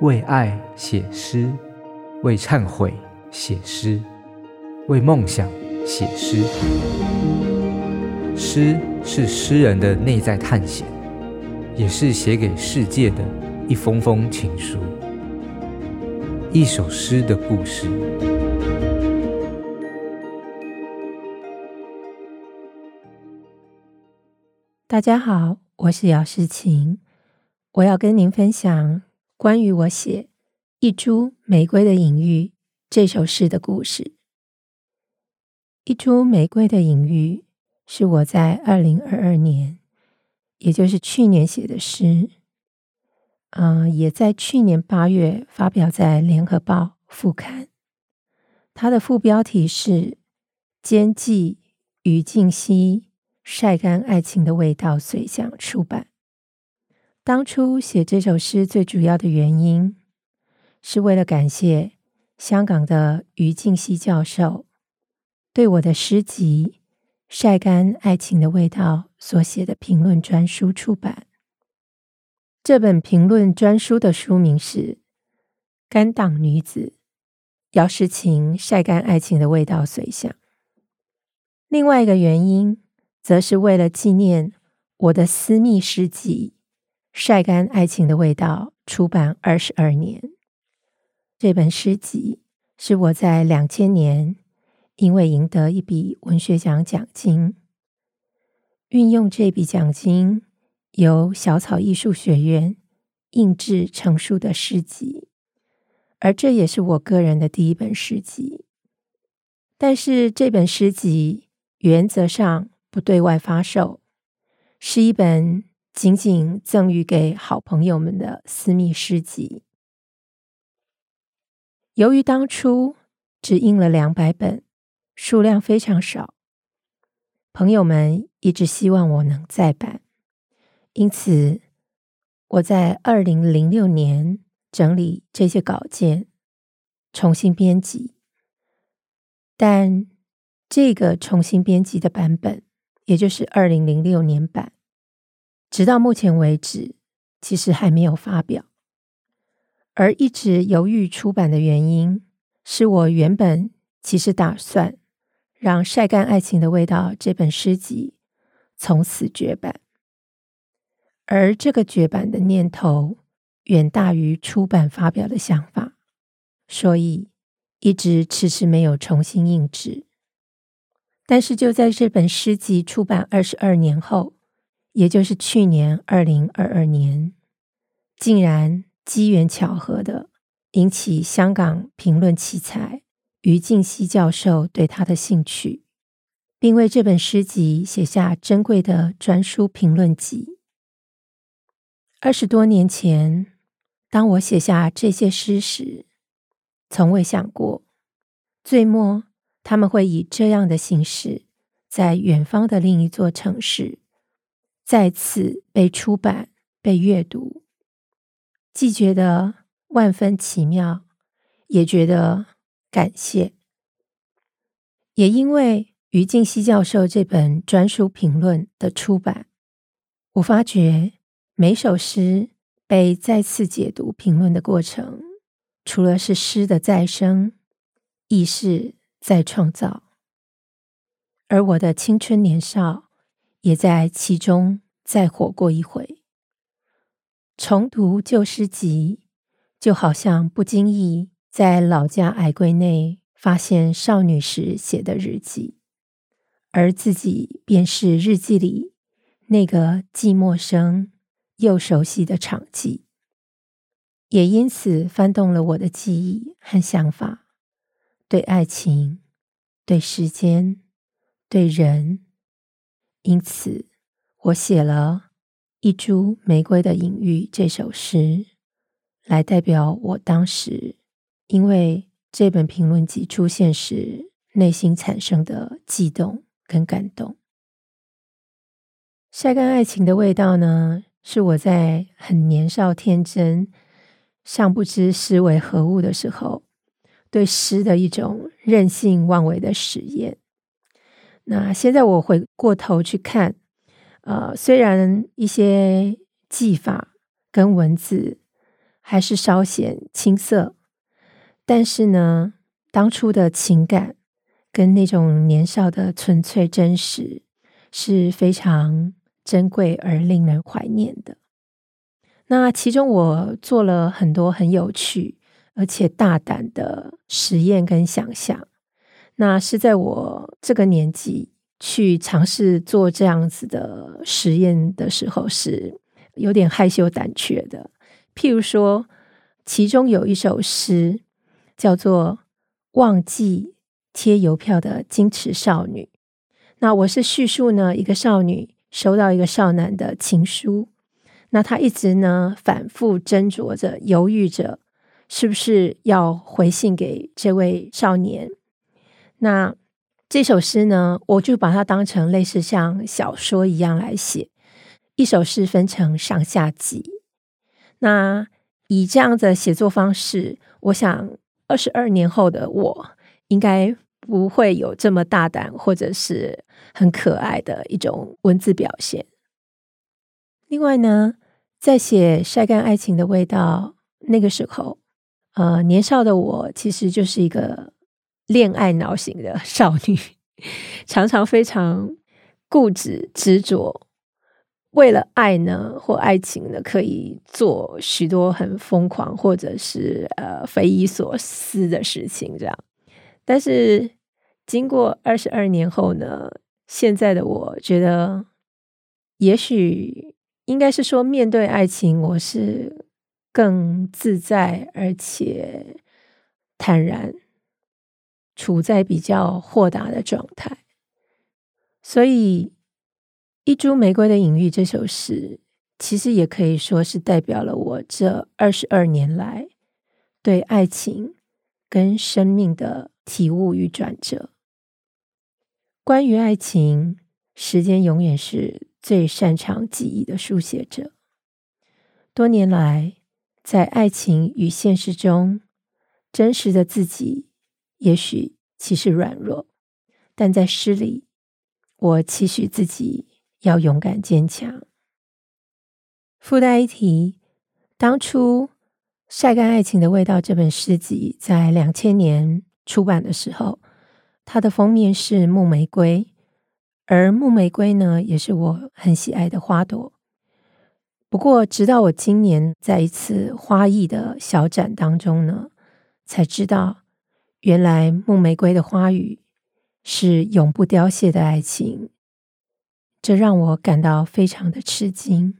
为爱写诗，为忏悔写诗，为梦想写诗。诗是诗人的内在探险，也是写给世界的一封封情书。一首诗的故事。大家好，我是姚诗晴，我要跟您分享关于我写《一株玫瑰的隐喻》这首诗的故事。《一株玫瑰的隐喻》是我在二零二二年，也就是去年写的诗，嗯、也在去年八月发表在《联合报》副刊。它的副标题是“兼寄余静溪”。晒干爱情的味道，随想出版。当初写这首诗最主要的原因，是为了感谢香港的余静熙教授对我的诗集《晒干爱情的味道》所写的评论专书出版。这本评论专书的书名是《干档女子姚诗晴晒干爱情的味道随想》。另外一个原因。则是为了纪念我的私密诗集《晒干爱情的味道》出版二十二年。这本诗集是我在两千年因为赢得一笔文学奖奖金，运用这笔奖金由小草艺术学院印制成书的诗集，而这也是我个人的第一本诗集。但是这本诗集原则上，不对外发售，是一本仅仅赠予给好朋友们的私密诗集。由于当初只印了两百本，数量非常少，朋友们一直希望我能再版，因此我在二零零六年整理这些稿件，重新编辑。但这个重新编辑的版本，也就是二零零六年版，直到目前为止，其实还没有发表。而一直犹豫出版的原因，是我原本其实打算让《晒干爱情的味道》这本诗集从此绝版，而这个绝版的念头远大于出版发表的想法，所以一直迟迟没有重新印制。但是就在这本诗集出版二十二年后，也就是去年二零二二年，竟然机缘巧合的引起香港评论奇才余静溪教授对他的兴趣，并为这本诗集写下珍贵的专书评论集。二十多年前，当我写下这些诗时，从未想过，最末。他们会以这样的形式，在远方的另一座城市，再次被出版、被阅读，既觉得万分奇妙，也觉得感谢。也因为于静熙教授这本专书评论的出版，我发觉每首诗被再次解读、评论的过程，除了是诗的再生，亦是。再创造，而我的青春年少也在其中再活过一回。重读旧诗集，就好像不经意在老家矮柜内发现少女时写的日记，而自己便是日记里那个既陌生又熟悉的场景，也因此翻动了我的记忆和想法。对爱情，对时间，对人，因此我写了一株玫瑰的隐喻这首诗，来代表我当时因为这本评论集出现时内心产生的悸动跟感动。晒干爱情的味道呢，是我在很年少天真、尚不知诗为何物的时候。对诗的一种任性妄为的实验。那现在我回过头去看，呃，虽然一些技法跟文字还是稍显青涩，但是呢，当初的情感跟那种年少的纯粹真实是非常珍贵而令人怀念的。那其中我做了很多很有趣而且大胆的实验跟想象，那是在我这个年纪去尝试做这样子的实验的时候，是有点害羞胆怯的。譬如说，其中有一首诗叫做《忘记贴邮票的矜持少女》。那我是叙述呢，一个少女收到一个少男的情书，那她一直呢反复斟酌着，犹豫着是不是要回信给这位少年。那这首诗呢，我就把它当成类似像小说一样来写。一首诗分成上下集。那以这样的写作方式，我想二十二年后的我应该不会有这么大胆或者是很可爱的一种文字表现。另外呢，在写《晒干爱情的味道》那个时候，呃，年少的我其实就是一个恋爱脑型的少女，常常非常固执执着。为了爱呢，或爱情呢，可以做许多很疯狂或者是呃匪夷所思的事情，这样。但是经过二十二年后呢，现在的我觉得，也许应该是说，面对爱情，我是更自在而且坦然，处在比较豁达的状态，所以。一株玫瑰的隐喻这首诗，其实也可以说是代表了我这二十二年来对爱情跟生命的体悟与转折。关于爱情，时间永远是最擅长记忆的书写者。多年来，在爱情与现实中，真实的自己也许其实软弱，但在诗里，我期许自己。要勇敢坚强。附带一提，当初《晒干爱情的味道》这本诗集在两千年出版的时候，它的封面是木玫瑰，而木玫瑰呢，也是我很喜爱的花朵。不过，直到我今年在一次花艺的小展当中呢，才知道，原来木玫瑰的花语是永不凋谢的爱情。这让我感到非常的吃惊，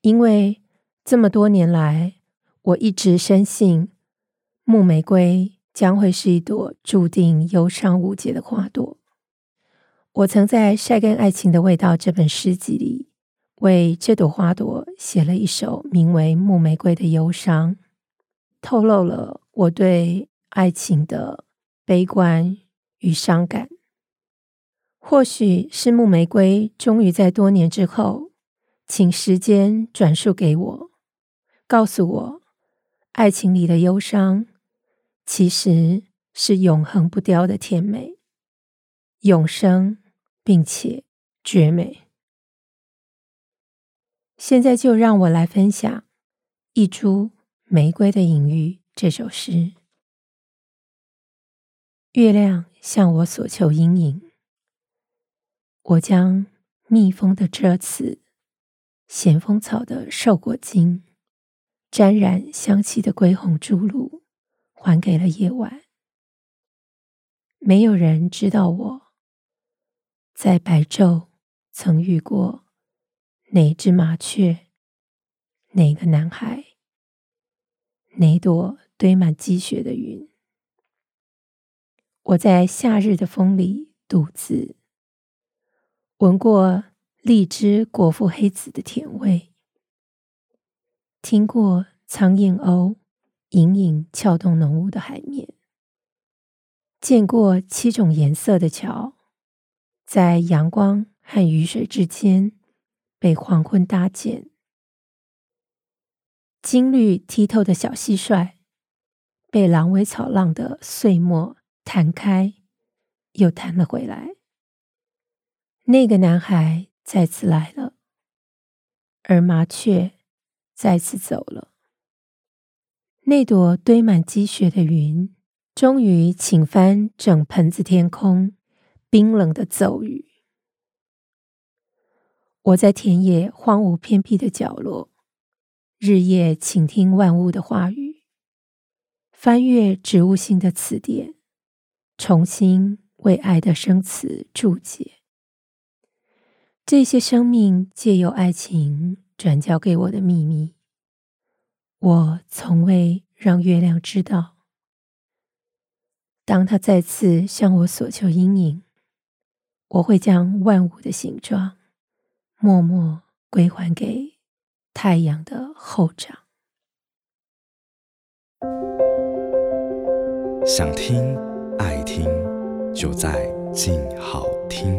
因为这么多年来，我一直深信木玫瑰将会是一朵注定忧伤无解的花朵。我曾在《晒干爱情的味道》这本诗集里，为这朵花朵写了一首名为《木玫瑰》的忧伤，透露了我对爱情的悲观与伤感。或许是木玫瑰终于在多年之后，请时间转述给我，告诉我，爱情里的忧伤其实是永恒不凋的甜美，永生并且绝美。现在就让我来分享《一株玫瑰的隐喻》这首诗。月亮向我索求阴影。我将蜜蜂的蛰刺、咸丰草的瘦果茎、沾染香气的归红珠露，还给了夜晚。没有人知道我在白昼曾遇过哪只麻雀、哪个男孩、哪朵堆满积雪的云。我在夏日的风里独自。闻过荔枝果腹黑子的甜味，听过苍艳鸥隐隐撬动浓雾的海面，见过七种颜色的桥，在阳光和雨水之间被黄昏搭建，金绿剔透的小蟋蟀被狼尾草浪的碎末弹开，又弹了回来。那个男孩再次来了，而麻雀再次走了。那朵堆满积雪的云，终于倾翻整盆子天空，冰冷的骤雨。我在田野荒芜偏僻的角落，日夜倾听万物的话语，翻阅植物性的词典，重新为爱的生词注解。这些生命借由爱情转交给我的秘密，我从未让月亮知道。当他再次向我索求阴影，我会将万物的形状默默归还给太阳的后长。想听爱听，就在静好听。